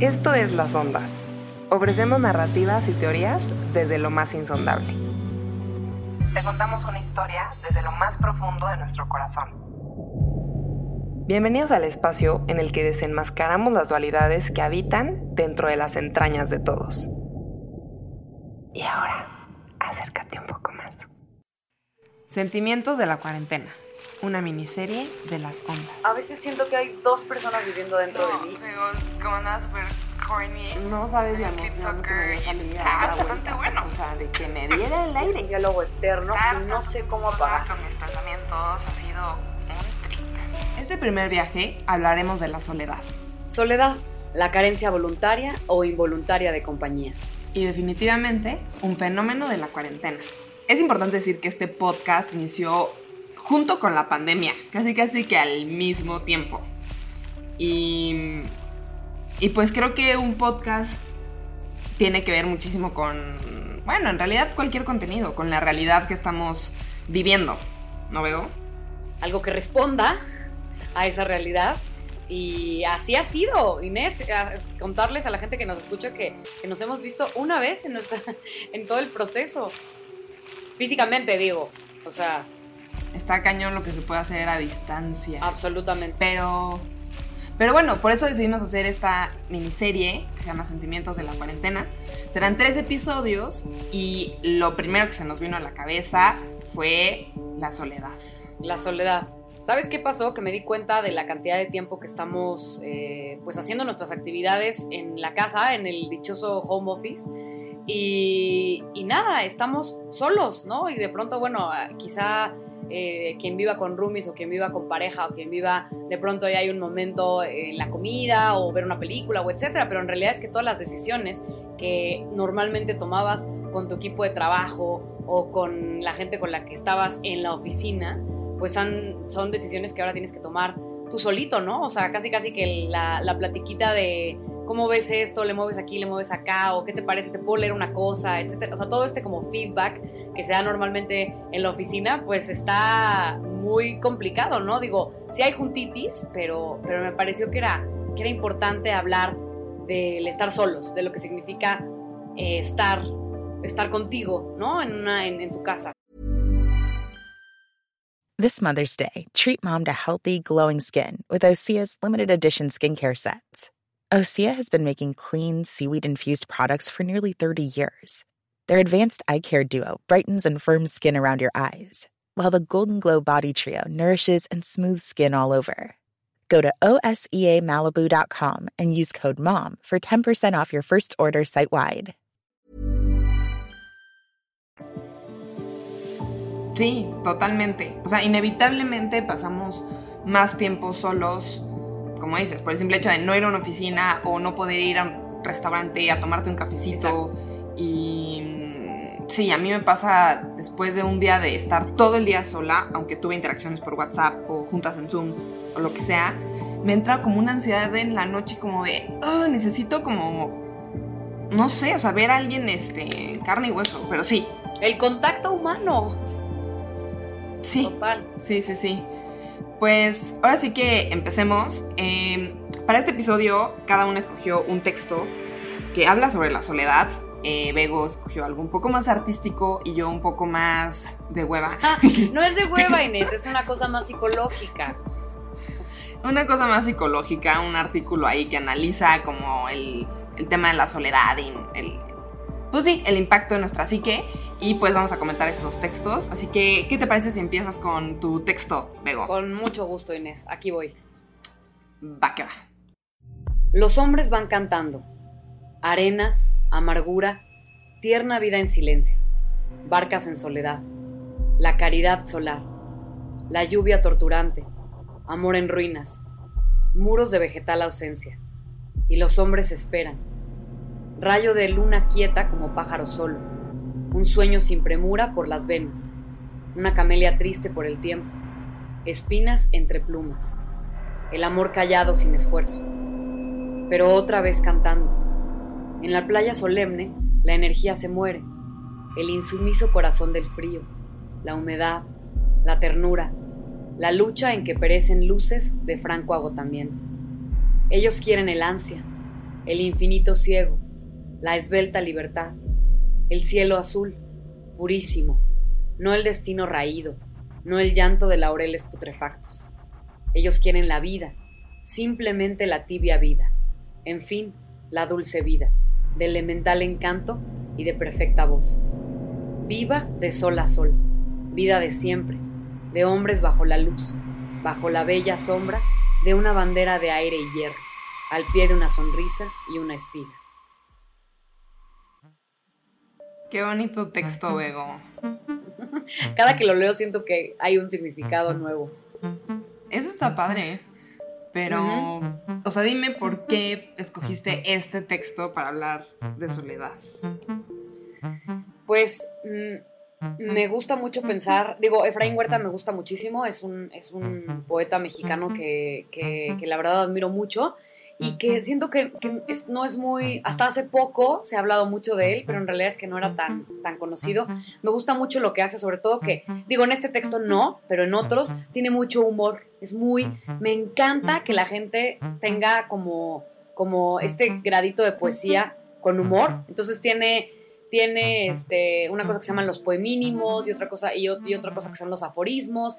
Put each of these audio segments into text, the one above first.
Esto es Las Ondas. Ofrecemos narrativas y teorías desde lo más insondable. Te contamos una historia desde lo más profundo de nuestro corazón. Bienvenidos al espacio en el que desenmascaramos las dualidades que habitan dentro de las entrañas de todos. Y ahora, acércate un poco más. Sentimientos de la cuarentena. Una miniserie de las ondas. A veces siento que hay dos personas viviendo dentro de mí. como nada súper corny. No sabes mi está vida dar la bastante bueno. O sea, de que me diera el aire. Un diálogo eterno y no sé cómo apagar. Con mis pensamientos ha sido un trip. Este primer viaje hablaremos de la soledad. Soledad, la carencia voluntaria o involuntaria de compañía. Y definitivamente un fenómeno de la cuarentena. Es importante decir que este podcast inició junto con la pandemia, casi casi que al mismo tiempo. Y, y pues creo que un podcast tiene que ver muchísimo con, bueno, en realidad cualquier contenido, con la realidad que estamos viviendo, ¿no veo? Algo que responda a esa realidad. Y así ha sido, Inés, contarles a la gente que nos escucha que, que nos hemos visto una vez en, en todo el proceso. Físicamente, digo. O sea, Está cañón lo que se puede hacer a distancia. absolutamente. Pero, pero bueno, por eso decidimos hacer esta miniserie que se llama Sentimientos de la Cuarentena. Serán tres episodios y lo primero que se nos vino a la cabeza fue la soledad. La soledad. ¿Sabes qué pasó? Que me di cuenta de la cantidad de tiempo que estamos eh, pues haciendo nuestras actividades en la casa, en el dichoso home office. Y, y nada, estamos solos, ¿no? Y de pronto, bueno, ah, quizá eh, quien viva con roomies o quien viva con pareja o quien viva, de pronto ya hay un momento en la comida o ver una película o etcétera, pero en realidad es que todas las decisiones que normalmente tomabas con tu equipo de trabajo o con la gente con la que estabas en la oficina, pues han- son decisiones que ahora tienes que tomar tú solito, ¿no? O sea, casi casi que la, la platiquita de cómo ves esto, le mueves aquí, le mueves acá, o qué te parece, te puedo leer una cosa, etcétera. O sea, todo este como feedback que se normalmente en la oficina, pues está muy complicado, ¿no? Digo, sí hay juntitis, pero, pero me pareció que era, que era importante hablar del estar solos, de lo que significa eh, estar, estar contigo, ¿no? En, una, en tu casa. This Mother's Day, treat mom to healthy, glowing skin with Osea's limited edition skincare sets. Osea has been making clean, seaweed infused products for nearly 30 years. Their advanced eye care duo brightens and firms skin around your eyes, while the Golden Glow Body Trio nourishes and smooths skin all over. Go to OSEAMalibu.com and use code MOM for 10% off your first order site wide. Sí, totalmente. O sea, inevitablemente pasamos más tiempo solos, como dices, por el simple hecho de no ir a una oficina o no poder ir a un restaurante a tomarte un cafecito. Y mm, sí, a mí me pasa después de un día de estar todo el día sola, aunque tuve interacciones por WhatsApp o juntas en Zoom o lo que sea, me entra como una ansiedad en la noche como de, "Ah, necesito como, no sé, o sea, ver a alguien este, en carne y hueso, pero sí, El contacto humano. sí. Total. Sí, sí, sí. Pues ahora sí que empecemos. Eh, para este episodio, cada uno escogió un texto que habla sobre la soledad. Eh, Bego escogió algo un poco más artístico y yo un poco más de hueva. Ah, no es de hueva, Inés, es una cosa más psicológica. Una cosa más psicológica, un artículo ahí que analiza como el, el tema de la soledad y el, pues sí, el impacto de nuestra psique. Y pues vamos a comentar estos textos. Así que, ¿qué te parece si empiezas con tu texto, Bego? Con mucho gusto, Inés. Aquí voy. Va que va. Los hombres van cantando. Arenas, amargura, tierna vida en silencio. Barcas en soledad. La caridad solar. La lluvia torturante. Amor en ruinas. Muros de vegetal ausencia. Y los hombres esperan. Rayo de luna quieta como pájaro solo. Un sueño sin premura por las venas. Una camelia triste por el tiempo. Espinas entre plumas. El amor callado sin esfuerzo. Pero otra vez cantando. En la playa solemne, la energía se muere. El insumiso corazón del frío. La humedad. La ternura. La lucha en que perecen luces de franco agotamiento. Ellos quieren el ansia, el infinito ciego, la esbelta libertad, el cielo azul, purísimo, no el destino raído, no el llanto de laureles putrefactos. Ellos quieren la vida, simplemente la tibia vida, en fin, la dulce vida, de elemental encanto y de perfecta voz. Viva de sol a sol, vida de siempre, de hombres bajo la luz, bajo la bella sombra de una bandera de aire y hierro, al pie de una sonrisa y una espiga. Qué bonito texto, Bego. Cada que lo leo siento que hay un significado nuevo. Eso está padre. Pero, o sea, dime por qué escogiste este texto para hablar de soledad. Pues mm, me gusta mucho pensar, digo, Efraín Huerta me gusta muchísimo, es un, es un poeta mexicano que, que, que la verdad admiro mucho y que siento que, no es muy, hasta hace poco se ha hablado mucho de él, pero en realidad es que no era tan, tan conocido. Me gusta mucho lo que hace, sobre todo que, digo, en este texto no, pero en otros tiene mucho humor, es muy, me encanta que la gente tenga como, como este gradito de poesía con humor, entonces tiene tiene este, una cosa que se llaman los poemínimos y otra cosa, y, y, otra cosa que son los aforismos.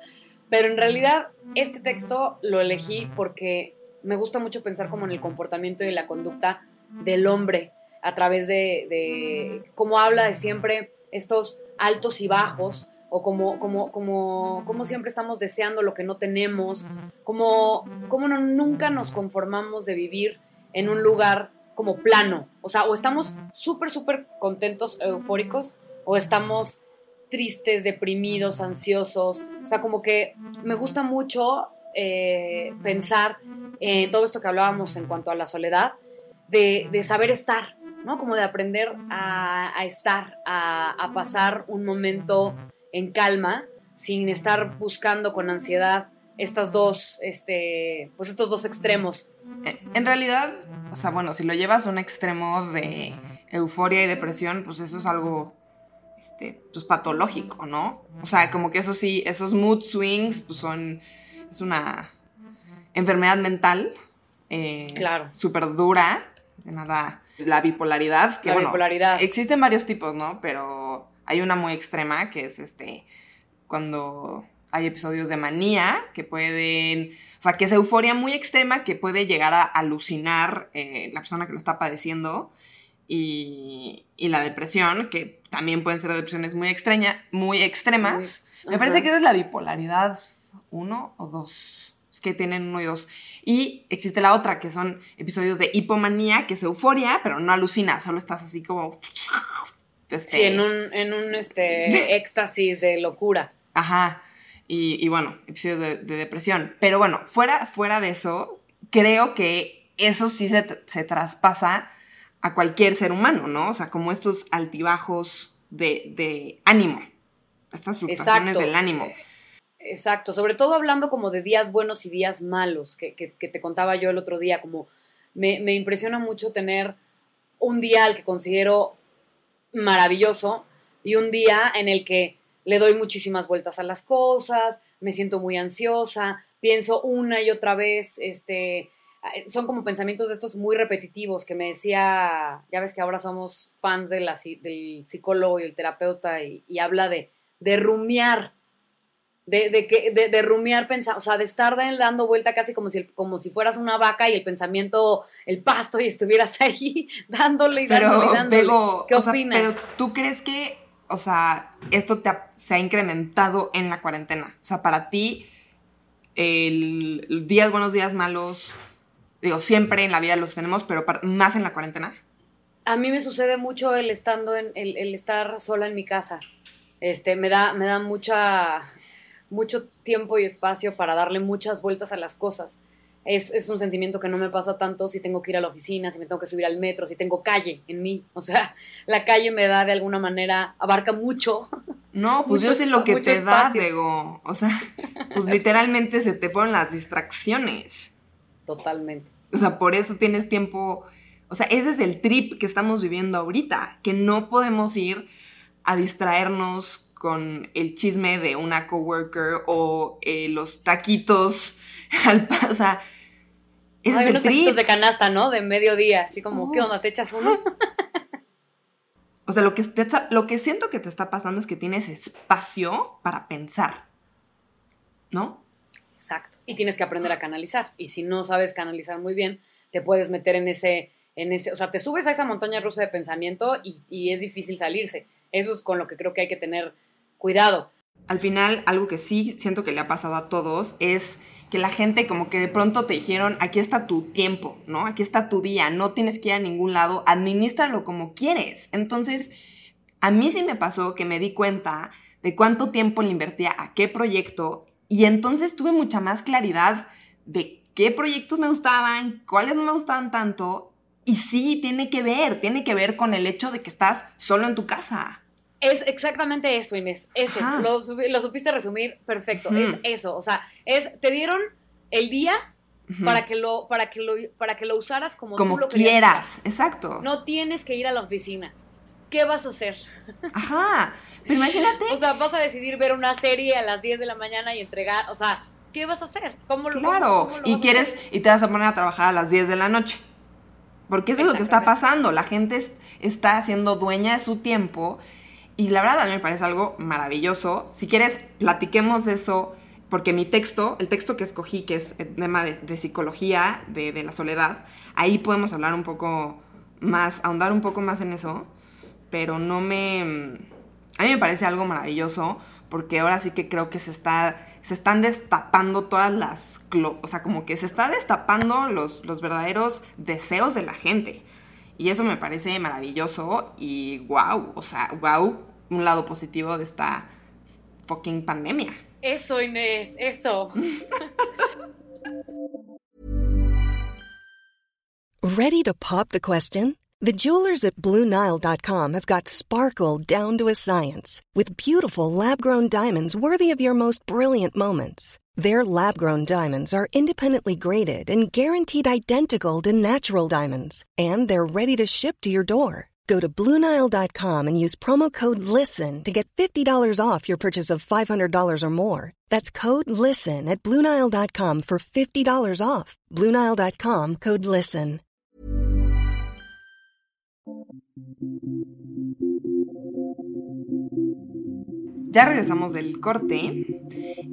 Pero en realidad, este texto lo elegí porque me gusta mucho pensar como en el comportamiento y la conducta del hombre a través de, cómo habla de siempre estos altos y bajos o como, como, como, como siempre estamos deseando lo que no tenemos, como, como no, nunca nos conformamos de vivir en un lugar como plano, o sea, o estamos súper, súper contentos, eufóricos, o estamos tristes, deprimidos, ansiosos, o sea, como que me gusta mucho eh, pensar en todo esto que hablábamos en cuanto a la soledad, de, saber estar, ¿no? Como de aprender a, estar, a, pasar un momento en calma, sin estar buscando con ansiedad estas dos, este, pues estos dos extremos. En realidad, o sea, bueno, si lo llevas a un extremo de euforia y depresión, pues eso es algo este, pues patológico, ¿no? O sea, como que eso sí, esos mood swings, pues son es una enfermedad mental. Eh, claro. Súper dura. De nada. La bipolaridad. Que, la bipolaridad. Existen varios tipos, ¿no? Pero hay una muy extrema que es este. Cuando hay episodios de manía que pueden. O sea, que es euforia muy extrema que puede llegar a alucinar eh, la persona que lo está padeciendo. Y, y, la depresión, que también pueden ser depresiones muy, extraña, muy extremas. Me parece que esa es la bipolaridad uno o dos. Es que tienen uno y dos. Y existe la otra, que son episodios de hipomanía, que es euforia, pero no alucina, solo estás así como. Este, sí, en un, en un este, éxtasis de locura. Ajá. Y, bueno, episodios de, depresión. Pero bueno, fuera, fuera de eso, creo que eso sí se, se traspasa a cualquier ser humano, ¿no? O sea, como estos altibajos de, de ánimo, estas fluctuaciones del ánimo. Exacto, sobre todo hablando como de días buenos y días malos, que, te contaba yo el otro día, como me, me, impresiona mucho tener un día al que considero maravilloso y un día en el que le doy muchísimas vueltas a las cosas, me siento muy ansiosa, pienso una y otra vez, este, son como pensamientos de estos muy repetitivos que me decía, ya ves que ahora somos fans del psicólogo y el terapeuta y, y habla de, de rumiar de, de, que, de, de rumiar, pensar, o sea, de estar dando vuelta casi como si, como si fueras una vaca y el pensamiento, el pasto y estuvieras ahí dándole y dándole y dándole. ¿Qué opinas? pero tú crees que, o sea, esto te se ha incrementado en la cuarentena. O sea, para ti, el, días buenos, días malos, digo, siempre en la vida los tenemos, pero más en la cuarentena. A mí me sucede mucho el estando en, el, el estar sola en mi casa. Este, me da, me da mucha mucho tiempo y espacio para darle muchas vueltas a las cosas. Es, es, un sentimiento que no me pasa tanto si tengo que ir a la oficina, si me tengo que subir al metro, si tengo calle en mí. O sea, la calle me da de alguna manera, abarca mucho. No, pues yo sé lo que te da, Diego. O sea, pues literalmente se te fueron las distracciones. Totalmente. O sea, por eso tienes tiempo. O sea, ese es el trip que estamos viviendo ahorita, que no podemos ir a distraernos con el chisme de una coworker o eh, los taquitos al o sea, es unos taquitos de canasta, ¿no? De mediodía, así como, Oh. ¿qué onda? ¿Te echas uno? O sea, lo que, te lo que siento que te está pasando es que tienes espacio para pensar. ¿No? Exacto. Y tienes que aprender a canalizar. Y si no sabes canalizar muy bien, te puedes meter en ese, en ese, o sea, te subes a esa montaña rusa de pensamiento y, y es difícil salirse. Eso es con lo que creo que hay que tener cuidado. Al final, algo que sí siento que le ha pasado a todos es que la gente como que de pronto te dijeron, aquí está tu tiempo, ¿no? Aquí está tu día, no tienes que ir a ningún lado, administralo como quieres. Entonces, a mí sí me pasó que me di cuenta de cuánto tiempo le invertía a qué proyecto y entonces tuve mucha más claridad de qué proyectos me gustaban, cuáles no me gustaban tanto. Y sí, tiene que ver, tiene que ver con el hecho de que estás solo en tu casa. Es exactamente eso, Inés. Eso. Ajá. Lo, lo supiste resumir perfecto. Es eso. O sea, es, te dieron el día para que lo, para que lo, para que lo usaras como, Como tú lo querías quieras, exacto. No tienes que ir a la oficina. ¿Qué vas a hacer? Ajá, pero imagínate, O sea, vas a decidir ver una serie a las 10 de la mañana y entregar, o sea, ¿qué vas a hacer? ¿Cómo lo claro, cómo- lo y vas a quieres, y te vas a poner a trabajar a las 10 de la noche. Porque eso es lo que está pasando, la gente es- está siendo dueña de su tiempo y la verdad a mí me parece algo maravilloso. Si quieres, platiquemos de eso, porque mi texto, el texto que escogí, que es el tema de, psicología, de, de la soledad, ahí podemos hablar un poco más, ahondar un poco más en eso, pero no me... A mí me parece algo maravilloso porque ahora sí que creo que se está se están destapando todas las o sea, como que se está destapando los, los verdaderos deseos de la gente. Y eso me parece maravilloso y wow, o sea, wow, un lado positivo de esta fucking pandemia. Eso, Inés, eso. Ready to pop the question? The jewelers at BlueNile.com have got sparkle down to a science with beautiful lab grown diamonds worthy of your most brilliant moments. Their lab grown diamonds are independently graded and guaranteed identical to natural diamonds, and they're ready to ship to your door. Go to BlueNile.com and use promo code LISTEN to get $50 off your purchase of $500 or more. That's code LISTEN at BlueNile.com for $50 off. BlueNile.com code LISTEN. Ya regresamos del corte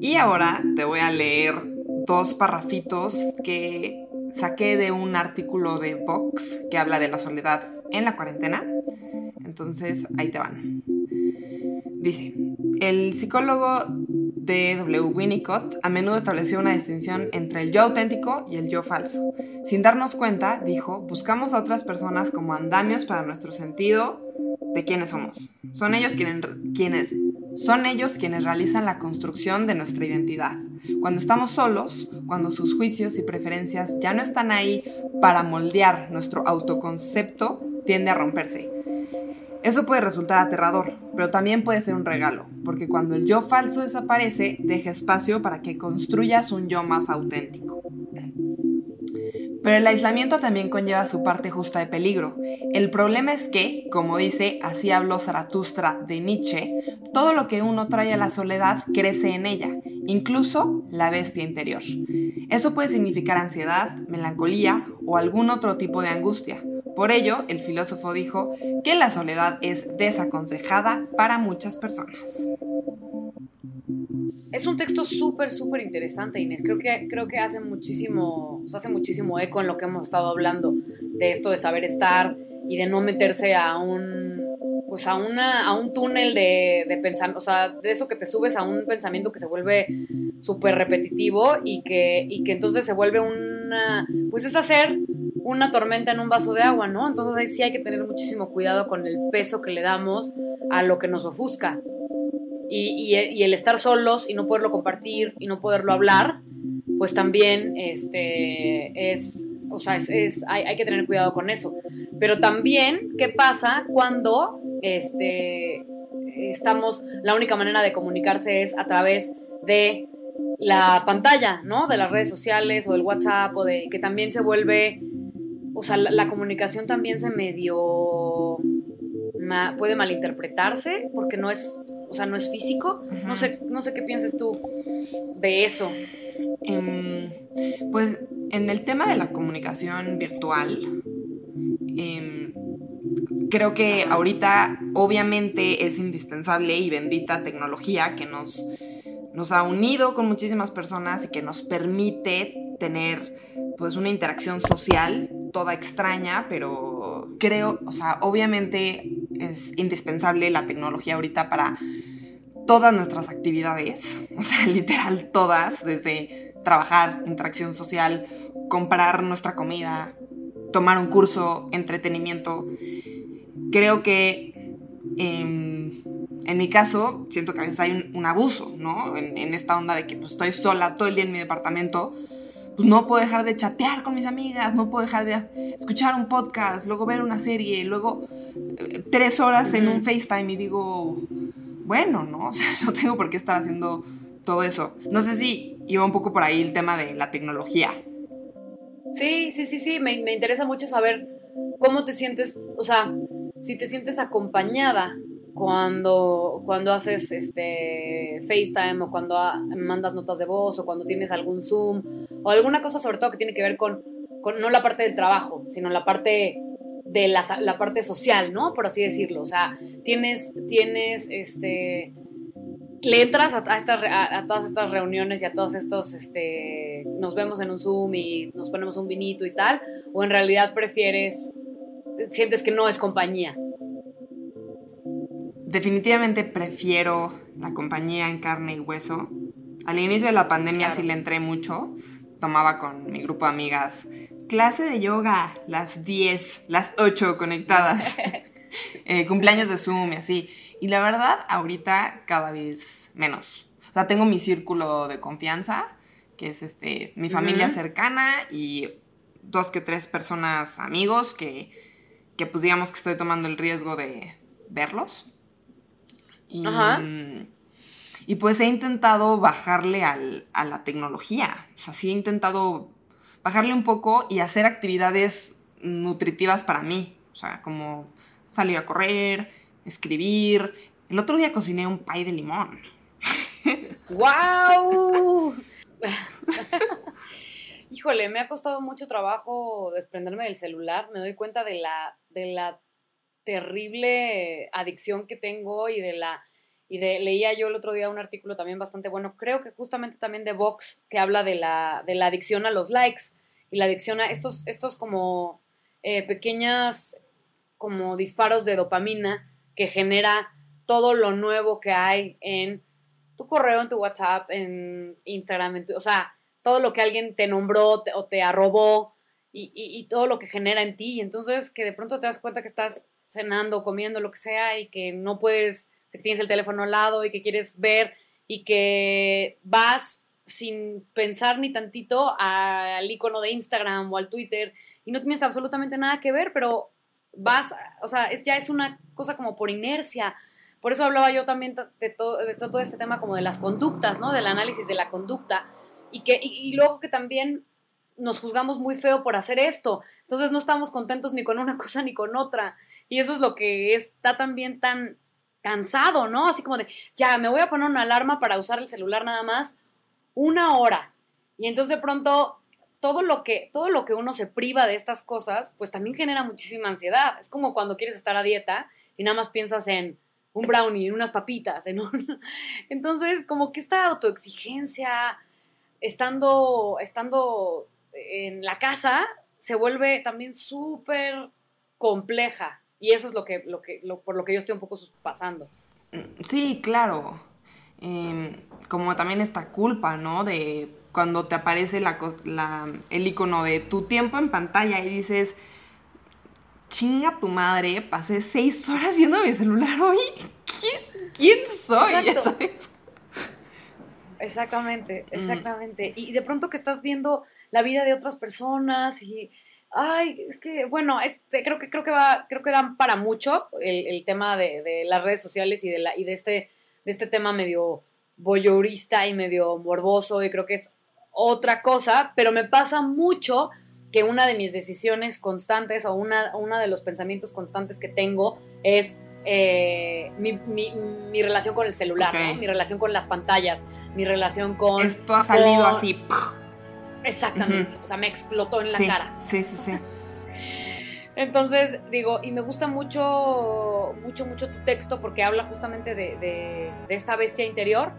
y ahora te voy a leer dos parrafitos que saqué de un artículo de Vox que habla de la soledad en la cuarentena. Entonces, ahí te van. Dice, el psicólogo D.W. Winnicott a menudo estableció una distinción entre el yo auténtico y el yo falso. Sin darnos cuenta, dijo, buscamos a otras personas como andamios para nuestro sentido de quiénes somos. Son ellos quienes, quienes, son ellos quienes realizan la construcción de nuestra identidad. Cuando estamos solos, cuando sus juicios y preferencias ya no están ahí para moldear nuestro autoconcepto, tiende a romperse. Eso puede resultar aterrador, pero también puede ser un regalo, porque cuando el yo falso desaparece, deja espacio para que construyas un yo más auténtico. Pero el aislamiento también conlleva su parte justa de peligro. El problema es que, como dice Así habló Zaratustra de Nietzsche, todo lo que uno trae a la soledad crece en ella, incluso la bestia interior. Eso puede significar ansiedad, melancolía o algún otro tipo de angustia. Por ello, el filósofo dijo que la soledad es desaconsejada para muchas personas. Es un texto súper, súper interesante, Inés. Creo que, creo que hace muchísimo, o sea, hace muchísimo eco en lo que hemos estado hablando, de esto de saber estar y de no meterse a un, pues a una, a un túnel de, de pensamiento, o sea, de eso que te subes a un pensamiento que se vuelve súper repetitivo y que, y que entonces se vuelve una, pues es hacer una tormenta en un vaso de agua, ¿no? Entonces ahí sí hay que tener muchísimo cuidado con el peso que le damos a lo que nos ofusca. Y, el estar solos y no poderlo compartir y no poderlo hablar, pues también este, es, o sea, es, hay, hay, que tener cuidado con eso. Pero también, ¿qué pasa cuando este, estamos, la única manera de comunicarse es a través de la pantalla, ¿no? De las redes sociales o del WhatsApp o de que también se vuelve, o sea, la, comunicación también se medio, puede malinterpretarse porque no es o sea, no es físico. Uh -huh. No sé, no sé qué piensas tú de eso. Um, pues En el tema de la comunicación virtual, em, creo que ahorita obviamente es indispensable y bendita tecnología que nos, nos ha unido con muchísimas personas y que nos permite tener pues una interacción social toda extraña, pero creo, o sea, obviamente es indispensable la tecnología ahorita para todas nuestras actividades, o sea, literal todas, desde trabajar, interacción social, comprar nuestra comida, tomar un curso, entretenimiento. Creo que em, en mi caso, siento que a veces hay un, abuso, ¿no? En, esta onda de que pues, estoy sola todo el día en mi departamento, pues no puedo dejar de chatear con mis amigas, no puedo dejar de escuchar un podcast, luego ver una serie, luego eh, tres horas en un FaceTime y digo, bueno, ¿no? O sea, no tengo por qué estar haciendo todo eso. No sé si iba un poco por ahí el tema de la tecnología. Sí, sí, sí, sí, me, me interesa mucho saber cómo te sientes, o sea, si te sientes acompañada cuando, cuando haces este FaceTime o cuando mandas notas de voz o cuando tienes algún Zoom o alguna cosa sobre todo que tiene que ver con, con no la parte del trabajo, sino la parte de la, la, parte social, ¿no? Por así decirlo. O sea, tienes, tienes, este, le entras a, a, todas estas reuniones y a todos estos, este, nos vemos en un Zoom y nos ponemos un vinito y tal, o en realidad prefieres, sientes que no es compañía. Definitivamente prefiero la compañía en carne y hueso. Al inicio de la pandemia sí le entré mucho. Tomaba con mi grupo de amigas Clase de yoga, las 10, las 8 conectadas. Eh, cumpleaños de Zoom y así. Y la verdad, ahorita cada vez menos. O sea, tengo mi círculo de confianza, que es este, mi familia cercana y dos que tres personas amigos que, que pues digamos que estoy tomando el riesgo de verlos. Y, Ajá. y pues he intentado bajarle al, a la tecnología. O sea, sí he intentado bajarle un poco y hacer actividades nutritivas para mí. O sea, como salir a correr, escribir. El otro día cociné un pay de limón. ¡Wow! Híjole, me ha costado mucho trabajo desprenderme del celular. Me doy cuenta de la, de la terrible adicción que tengo y de la y de, leía yo el otro día un artículo también bastante bueno, creo que justamente también de Vox, que habla de la, de la adicción a los likes y la adicción a estos, estos como eh, pequeñas como disparos de dopamina que genera todo lo nuevo que hay en tu correo, en tu WhatsApp, en Instagram, o sea, todo lo que alguien te nombró o te arrobó y, y, todo lo que genera en ti. Entonces, que de pronto te das cuenta que estás cenando, comiendo, lo que sea, y que no puedes que tienes el teléfono al lado y que quieres ver y que vas sin pensar ni tantito al icono de Instagram o al Twitter y no tienes absolutamente nada que ver, pero vas, o sea, es, ya es una cosa como por inercia. Por eso hablaba yo también de todo, de todo este tema como de las conductas, ¿no? Del análisis de la conducta. Y, que, y luego que también nos juzgamos muy feo por hacer esto. Entonces no estamos contentos ni con una cosa ni con otra. Y eso es lo que está también tan cansado, ¿no? Así como de, ya, me voy a poner una alarma para usar el celular nada más una hora. Y entonces de pronto todo lo que todo lo que uno se priva de estas cosas, pues también genera muchísima ansiedad. Es como cuando quieres estar a dieta y nada más piensas en un brownie, en unas papitas, en un... Entonces, como que esta autoexigencia estando estando en la casa se vuelve también súper compleja. Y eso es lo que, lo que, por lo que yo estoy un poco pasando. Sí, claro. Em, como también esta culpa, ¿no? De cuando te aparece la, el icono de tu tiempo en pantalla y dices, chinga tu madre, pasé seis horas viendo mi celular hoy. ¿Quién, soy? Exactamente, mm. exactamente. Y de pronto que estás viendo la vida de otras personas y Ay, es que, bueno, este, creo que creo que va, creo que dan para mucho el, tema de, las redes sociales y de la, y de este, de este tema medio boyorista y medio morboso, y creo que es otra cosa, pero me pasa mucho que una de mis decisiones constantes o una, una de los pensamientos constantes que tengo es eh, mi, relación con el celular, mi relación con las pantallas, mi relación con... Esto ha salido así. Exactamente. O sea, me explotó en la sí, cara. Sí, sí, sí. Entonces, digo, y me gusta mucho, mucho, mucho tu texto porque habla justamente de, de- de esta bestia interior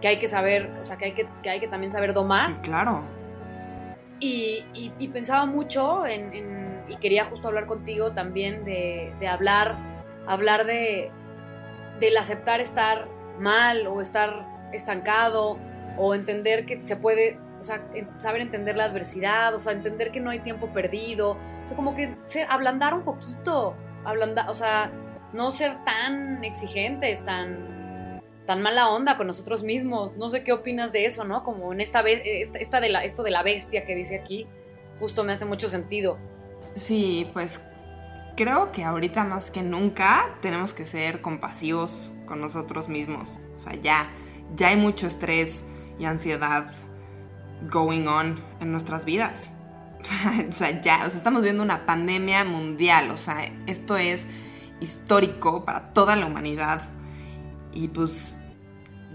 que hay que saber, o sea, que hay que, que hay que también saber domar. Claro. Y, y- y pensaba mucho en, en- y quería justo hablar contigo también de, de hablar, hablar de, del aceptar estar mal o estar estancado o entender que se puede, sea, saber entender la adversidad, o sea, entender que no hay tiempo perdido, o sea, como que ser, ablandar un poquito, ablandar, o sea, no ser tan exigentes, tan, tan mala onda con nosotros mismos. No sé qué opinas de eso, ¿no? Como en esta vez, esta, esta de la, esto de la bestia que dice aquí, justo me hace mucho sentido. Sí, pues creo que ahorita más que nunca tenemos que ser compasivos con nosotros mismos. O sea, ya, ya hay mucho estrés y ansiedad going on en nuestras vidas. O sea, ya, o sea, estamos viendo una pandemia mundial. O sea, esto es histórico para toda la humanidad. Y pues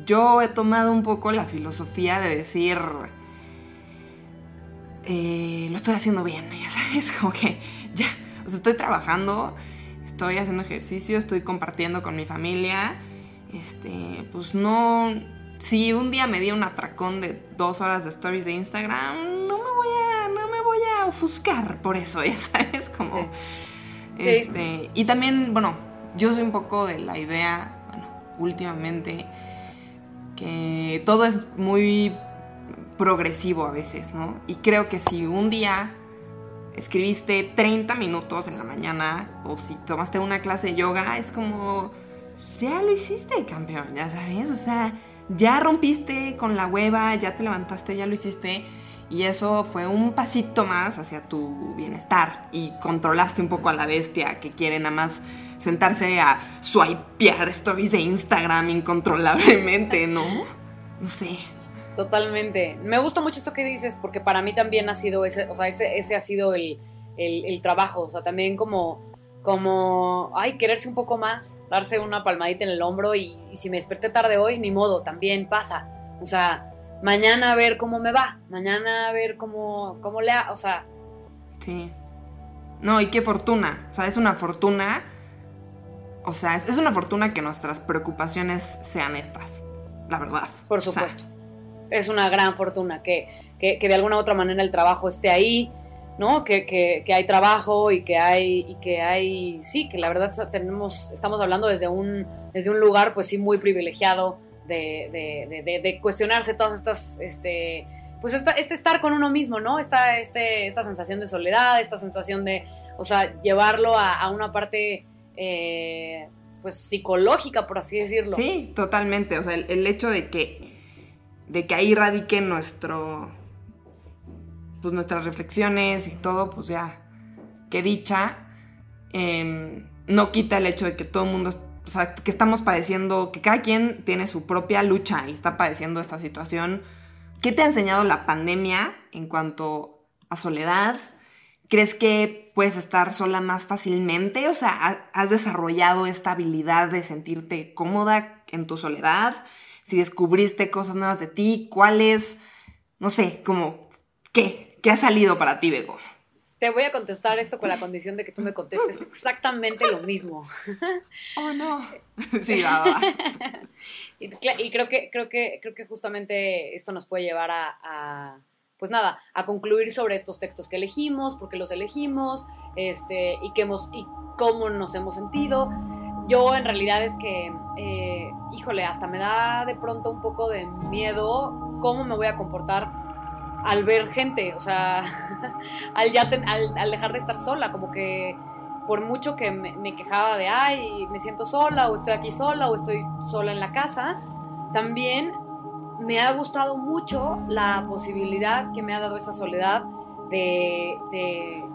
yo he tomado un poco la filosofía de decir, eh, lo estoy haciendo bien, ya sabes, como que ya, o sea, estoy trabajando, estoy haciendo ejercicio, estoy compartiendo con mi familia, este, pues no, si un día me di un atracón de dos horas de stories de Instagram, no me voy a, no me voy a ofuscar por eso, ya sabes, como, Sí. Sí. este, y también, bueno, yo soy un poco de la idea, bueno, últimamente, que todo es muy progresivo a veces, ¿no? Y creo que si un día escribiste 30 minutos en la mañana o si tomaste una clase de yoga, es como, ya lo hiciste, campeón, ya sabes, o sea, ya rompiste con la hueva, ya te levantaste, ya lo hiciste. Y eso fue un pasito más hacia tu bienestar. Y controlaste un poco a la bestia que quiere nada más sentarse a swipear stories de Instagram incontrolablemente, ¿no? No sé. Totalmente. Me gusta mucho esto que dices porque para mí también ha sido ese, o sea, ese, ese ha sido el, el- el trabajo, o sea, también como, como, ay, quererse un poco más, darse una palmadita en el hombro y, y si me desperté tarde hoy, ni modo, también pasa. O sea, mañana a ver cómo me va, mañana a ver cómo, cómo le ha, o sea, Sí. No, y qué fortuna. O sea, es una fortuna. O sea, es, es una fortuna que nuestras preocupaciones sean estas. La verdad. por O sea, supuesto. es una gran fortuna que, que, que de alguna u otra manera el trabajo esté ahí, ¿no? Que, que, que hay trabajo y que hay, y que hay, sí, que la verdad tenemos, estamos hablando desde un, desde un lugar, pues sí, muy privilegiado de, de, de, cuestionarse todas estas, este, pues esta, este estar con uno mismo, ¿no? Esta, este, esta sensación de soledad, esta sensación de, o sea, llevarlo a, a una parte, eh, pues psicológica, por así decirlo. Sí, totalmente. O sea, el, el hecho de que. de que ahí radique nuestro. Pues nuestras reflexiones y todo, pues ya. Que dicha. em, no quita el hecho de que todo el mundo. O sea, que estamos padeciendo. Que cada quien tiene su propia lucha y está padeciendo esta situación. ¿Qué te ha enseñado la pandemia en cuanto a soledad? ¿Crees que puedes estar sola más fácilmente? O sea, ¿ha- ¿has desarrollado esta habilidad de sentirte cómoda en tu soledad? Si descubriste cosas nuevas de ti, ¿cuáles? No sé, como, ¿qué? ¿Qué ha salido para ti, Bego? Te voy a contestar esto con la condición de que tú me contestes exactamente lo mismo. Oh, no. Sí, va, va. Y, creo que creo que creo que justamente esto nos puede llevar a, a, pues nada, a concluir sobre estos textos que elegimos, por qué los elegimos, este y qué hemos y cómo nos hemos sentido. Yo en realidad es que, eh, híjole, hasta me da de pronto un poco de miedo cómo me voy a comportar al ver gente, o sea, al, ya ten- al, al dejar de estar sola, como que por mucho que me, me quejaba de, ay, me siento sola, o estoy aquí sola, o estoy sola en la casa, también me ha gustado mucho la posibilidad que me ha dado esa soledad de, de-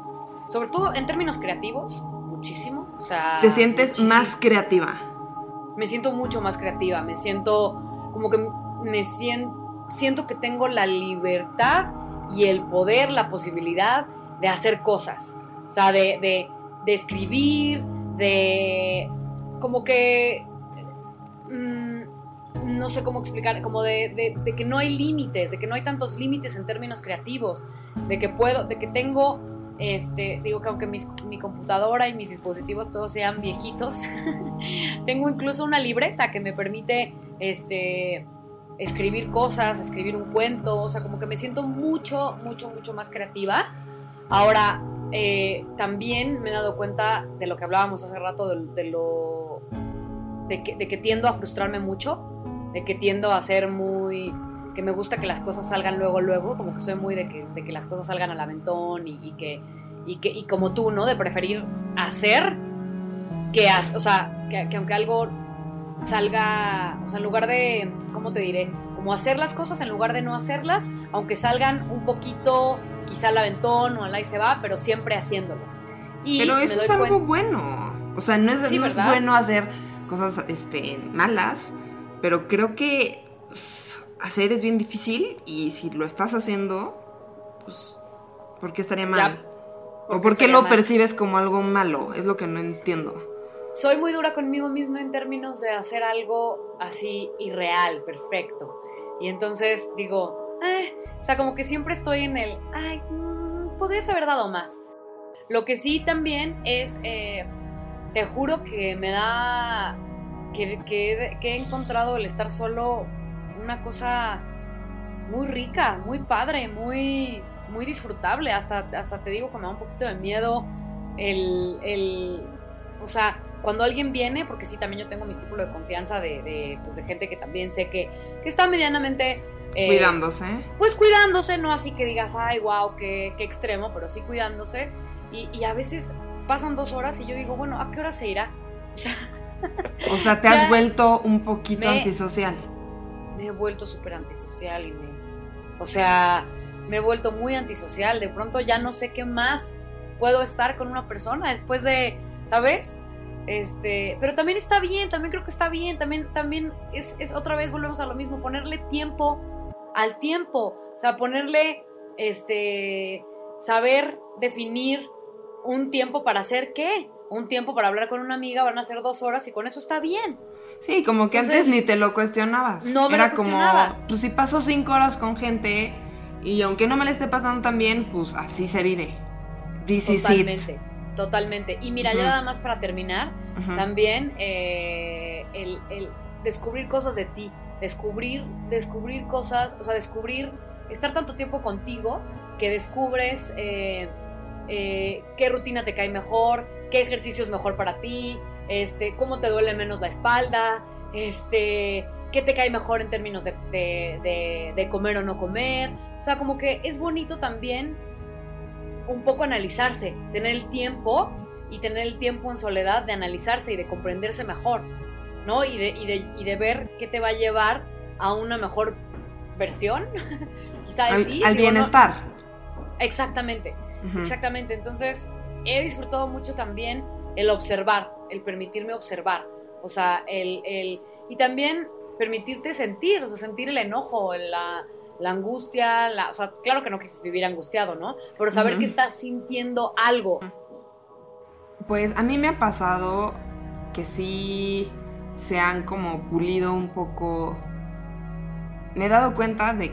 sobre todo en términos creativos, muchísimo. O sea, Te sientes muchísimo. más creativa. Me siento mucho más creativa, me siento como que me siento, siento que tengo la libertad y el poder, la posibilidad de hacer cosas. O sea, de, de, de escribir, de como que mm, no sé cómo explicar, como de, de, que no hay límites, de que no hay tantos límites en términos creativos, de que puedo, de que tengo, este, digo que aunque mi computadora y mis dispositivos todos sean viejitos, tengo incluso una libreta que me permite, este, escribir cosas, escribir un cuento, o sea, como que me siento mucho, mucho, mucho más creativa. Ahora, eh, también me he dado cuenta de lo que hablábamos hace rato, de, lo... De que, de que, tiendo a frustrarme mucho, de que tiendo a ser muy... que me gusta que las cosas salgan luego, luego, como que soy muy de que, de que las cosas salgan al aventón y, y que, y, que, y como tú, ¿no? De preferir hacer que, o sea, que, que aunque algo salga, o sea, en lugar de, ¿cómo te diré? Como hacer las cosas en lugar de no hacerlas, aunque salgan un poquito, quizá al aventón o al ahí se va, pero siempre haciéndolas. pero eso es algo bueno. O sea, no es, bueno hacer cosas este, malas, pero creo que hacer es bien difícil y si lo estás haciendo, pues, ¿por qué estaría mal? ¿O por qué lo percibes como algo malo? Es lo que no entiendo soy muy dura conmigo misma en términos de hacer algo así irreal, perfecto. Y entonces digo, eh", o sea, como que siempre estoy en el, ay, mm, podrías haber dado más. Lo que sí también es, eh, te juro que me da, que, que, he encontrado el estar solo una cosa muy rica, muy padre, muy, muy disfrutable. Hasta, hasta te digo que me da un poquito de miedo el, el o sea, cuando alguien viene, porque sí, también yo tengo mi círculo de confianza de, pues, de gente que también sé que, que está medianamente... Eh, cuidándose. Pues cuidándose, no así que digas, ay, wow, qué, qué extremo, pero sí cuidándose. Y, y, a veces pasan dos horas y yo digo, bueno, ¿a qué hora se irá? O sea, te has vuelto un poquito antisocial. Me he vuelto súper antisocial, Inés. O sea, me he vuelto muy antisocial. De pronto ya no sé qué más puedo estar con una persona después de, ¿sabes? Este, pero también está bien, también creo que está bien, también, también es, es, otra vez volvemos a lo mismo, ponerle tiempo al tiempo, o sea, ponerle, este, saber definir un tiempo para hacer qué, un tiempo para hablar con una amiga van a ser dos horas y con eso está bien. Sí, como que antes ni te lo cuestionabas. No Era como, pues si paso cinco horas con gente y aunque no me le esté pasando tan bien, pues así se vive. Totalmente. Totalmente. Y mira, ya nada más para terminar, también eh, el, descubrir cosas de ti, descubrir, descubrir cosas, o sea, descubrir, estar tanto tiempo contigo que descubres eh, eh, qué rutina te cae mejor, qué ejercicio es mejor para ti, este, cómo te duele menos la espalda, este, qué te cae mejor en términos de, de comer o no comer. O sea, como que es bonito también un poco analizarse, tener el tiempo y tener el tiempo en soledad de analizarse y de comprenderse mejor, ¿no? Y de, y de, ver qué te va a llevar a una mejor versión, quizá al, bienestar. Exactamente, exactamente. Entonces, he disfrutado mucho también el observar, el permitirme observar, o sea, el, el y también permitirte sentir, o sea, sentir el enojo, la, la angustia, la, o sea, claro que no quieres vivir angustiado, ¿no? Pero saber que estás sintiendo algo. Pues a mí me ha pasado que sí se han como pulido un poco. Me he dado cuenta de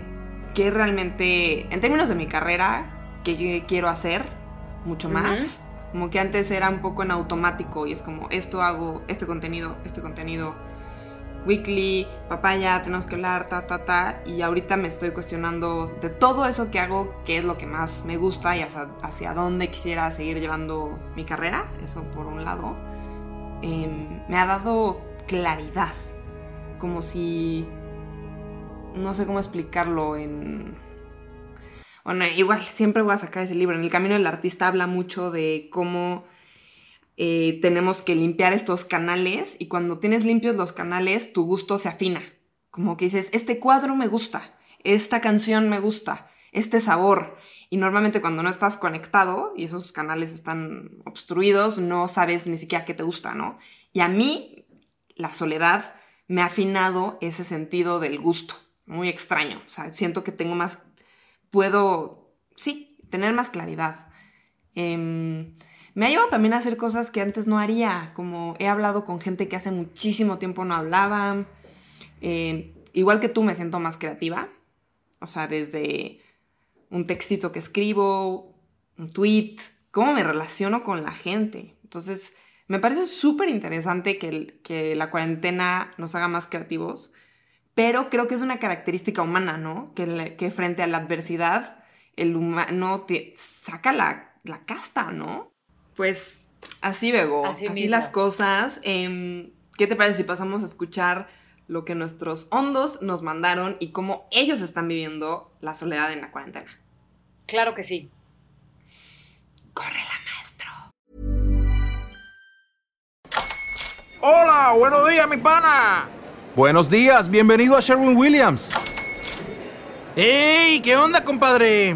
que realmente, en términos de mi carrera, que quiero hacer mucho más. Como que antes era un poco en automático y es como, esto hago, este contenido, este contenido weekly, papaya, tenemos que hablar, ta, ta, ta. Y ahorita me estoy cuestionando de todo eso que hago, qué es lo que más me gusta y hacia, dónde quisiera seguir llevando mi carrera. Eso por un lado. Em, me ha dado claridad. Como si... No sé cómo explicarlo en... Bueno, igual siempre voy a sacar ese libro. En el Camino del Artista habla mucho de cómo eh, tenemos que limpiar estos canales y cuando tienes limpios los canales, tu gusto se afina. Como que dices, este cuadro me gusta, esta canción me gusta, este sabor. Y normalmente cuando no estás conectado y esos canales están obstruidos, no sabes ni siquiera qué te gusta, ¿no? Y a mí, la soledad me ha afinado ese sentido del gusto. Muy extraño. O sea, siento que tengo más, puedo, sí, tener más claridad. Eh, me ha llevado también a hacer cosas que antes no haría, como he hablado con gente que hace muchísimo tiempo no hablaba. Eh, igual que tú me siento más creativa, o sea, desde un textito que escribo, un tweet, cómo me relaciono con la gente. Entonces, me parece súper interesante que, la cuarentena nos haga más creativos, pero creo que es una característica humana, ¿no? Que, frente a la adversidad, el humano saca la casta, ¿no? Pues así, Bego, así, las cosas. Em, ¿Qué te parece si pasamos a escuchar lo que nuestros hondos nos mandaron y cómo ellos están viviendo la soledad en la cuarentena? Claro que sí. Córrela, maestro. Hola, buenos días, mi pana. Buenos días, bienvenido a Sherwin Williams. ¡Ey! ¿Qué onda, compadre?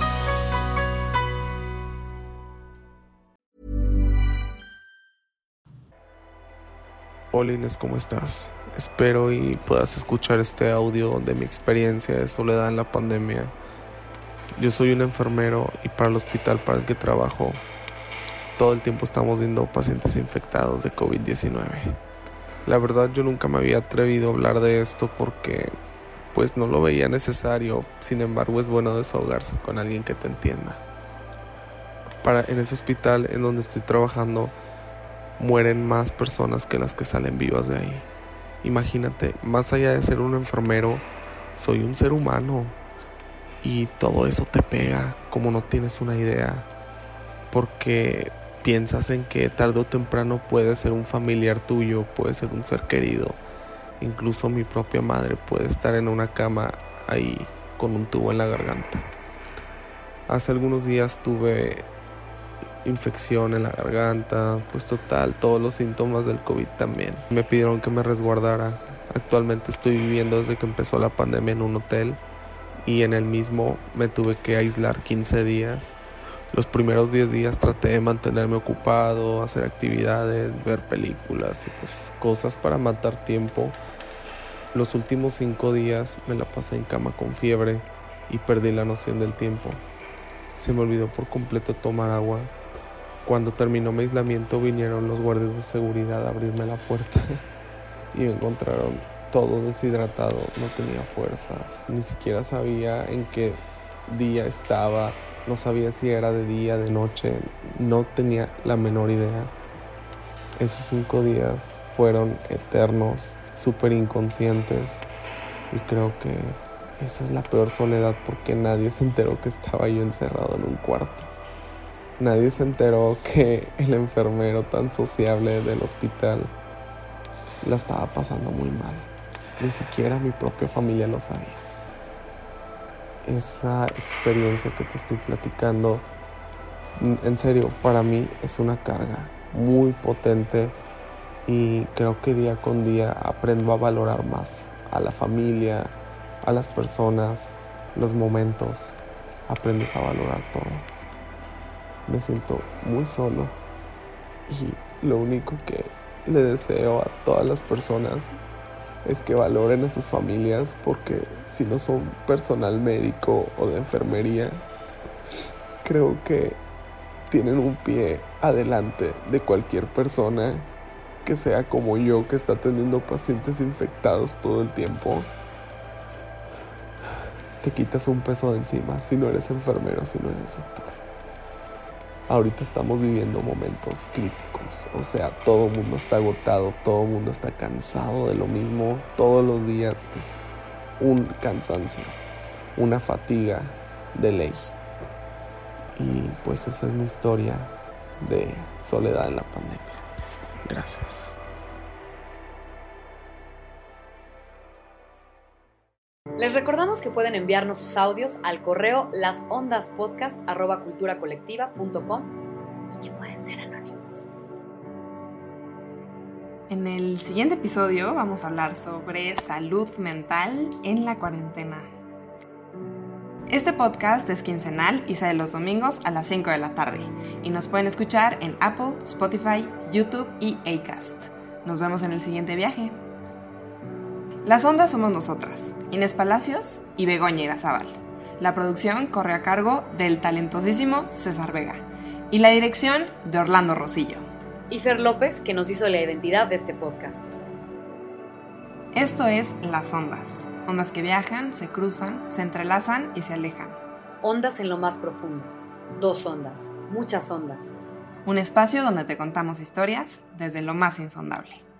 Hola Inés, ¿cómo estás? Espero y puedas escuchar este audio de mi experiencia de soledad en la pandemia. Yo soy un enfermero y para el hospital para el que trabajo todo el tiempo estamos viendo pacientes infectados de COVID-19. La verdad yo nunca me había atrevido a hablar de esto porque pues no lo veía necesario, sin embargo es bueno desahogarse con alguien que te entienda. Para, en ese hospital en donde estoy trabajando mueren más personas que las que salen vivas de ahí. Imagínate, más allá de ser un enfermero, soy un ser humano. Y todo eso te pega como no tienes una idea. Porque piensas en que tarde o temprano puede ser un familiar tuyo, puede ser un ser querido. Incluso mi propia madre puede estar en una cama ahí con un tubo en la garganta. Hace algunos días tuve infección en la garganta, pues total, todos los síntomas del COVID también. Me pidieron que me resguardara. Actualmente estoy viviendo desde que empezó la pandemia en un hotel y en el mismo me tuve que aislar 15 días. Los primeros 10 días traté de mantenerme ocupado, hacer actividades, ver películas y pues cosas para matar tiempo. Los últimos 5 días me la pasé en cama con fiebre y perdí la noción del tiempo. Se me olvidó por completo tomar agua cuando terminó mi aislamiento vinieron los guardias de seguridad a abrirme la puerta y me encontraron todo deshidratado, no tenía fuerzas, ni siquiera sabía en qué día estaba, no sabía si era de día, de noche, no tenía la menor idea. Esos cinco días fueron eternos, súper inconscientes y creo que esa es la peor soledad porque nadie se enteró que estaba yo encerrado en un cuarto. Nadie se enteró que el enfermero tan sociable del hospital la estaba pasando muy mal. Ni siquiera mi propia familia lo sabía. Esa experiencia que te estoy platicando, en serio, para mí es una carga muy potente y creo que día con día aprendo a valorar más a la familia, a las personas, los momentos. Aprendes a valorar todo me siento muy solo y lo único que le deseo a todas las personas es que valoren a sus familias porque si no son personal médico o de enfermería, creo que tienen un pie adelante de cualquier persona que sea como yo que está teniendo pacientes infectados todo el tiempo. Te quitas un peso de encima si no eres enfermero, si no eres doctor ahorita estamos viviendo momentos críticos. O sea, todo el mundo está agotado, todo el mundo está cansado de lo mismo. Todos los días es un cansancio, una fatiga de ley. Y pues esa es mi historia de soledad en la pandemia. Gracias. Les recordamos que pueden enviarnos sus audios al correo lasondaspodcast.culturacolectiva.com y que pueden ser anónimos. En el siguiente episodio vamos a hablar sobre salud mental en la cuarentena. Este podcast es quincenal y sale los domingos a las 5 de la tarde y nos pueden escuchar en Apple, Spotify, YouTube y Acast. Nos vemos en el siguiente viaje. Las ondas somos nosotras, Inés Palacios y Begoña Irazábal. La producción corre a cargo del talentosísimo César Vega y la dirección de Orlando Rosillo. Y Fer López, que nos hizo la identidad de este podcast. Esto es Las Ondas, ondas que viajan, se cruzan, se entrelazan y se alejan. Ondas en lo más profundo. Dos ondas, muchas ondas. Un espacio donde te contamos historias desde lo más insondable.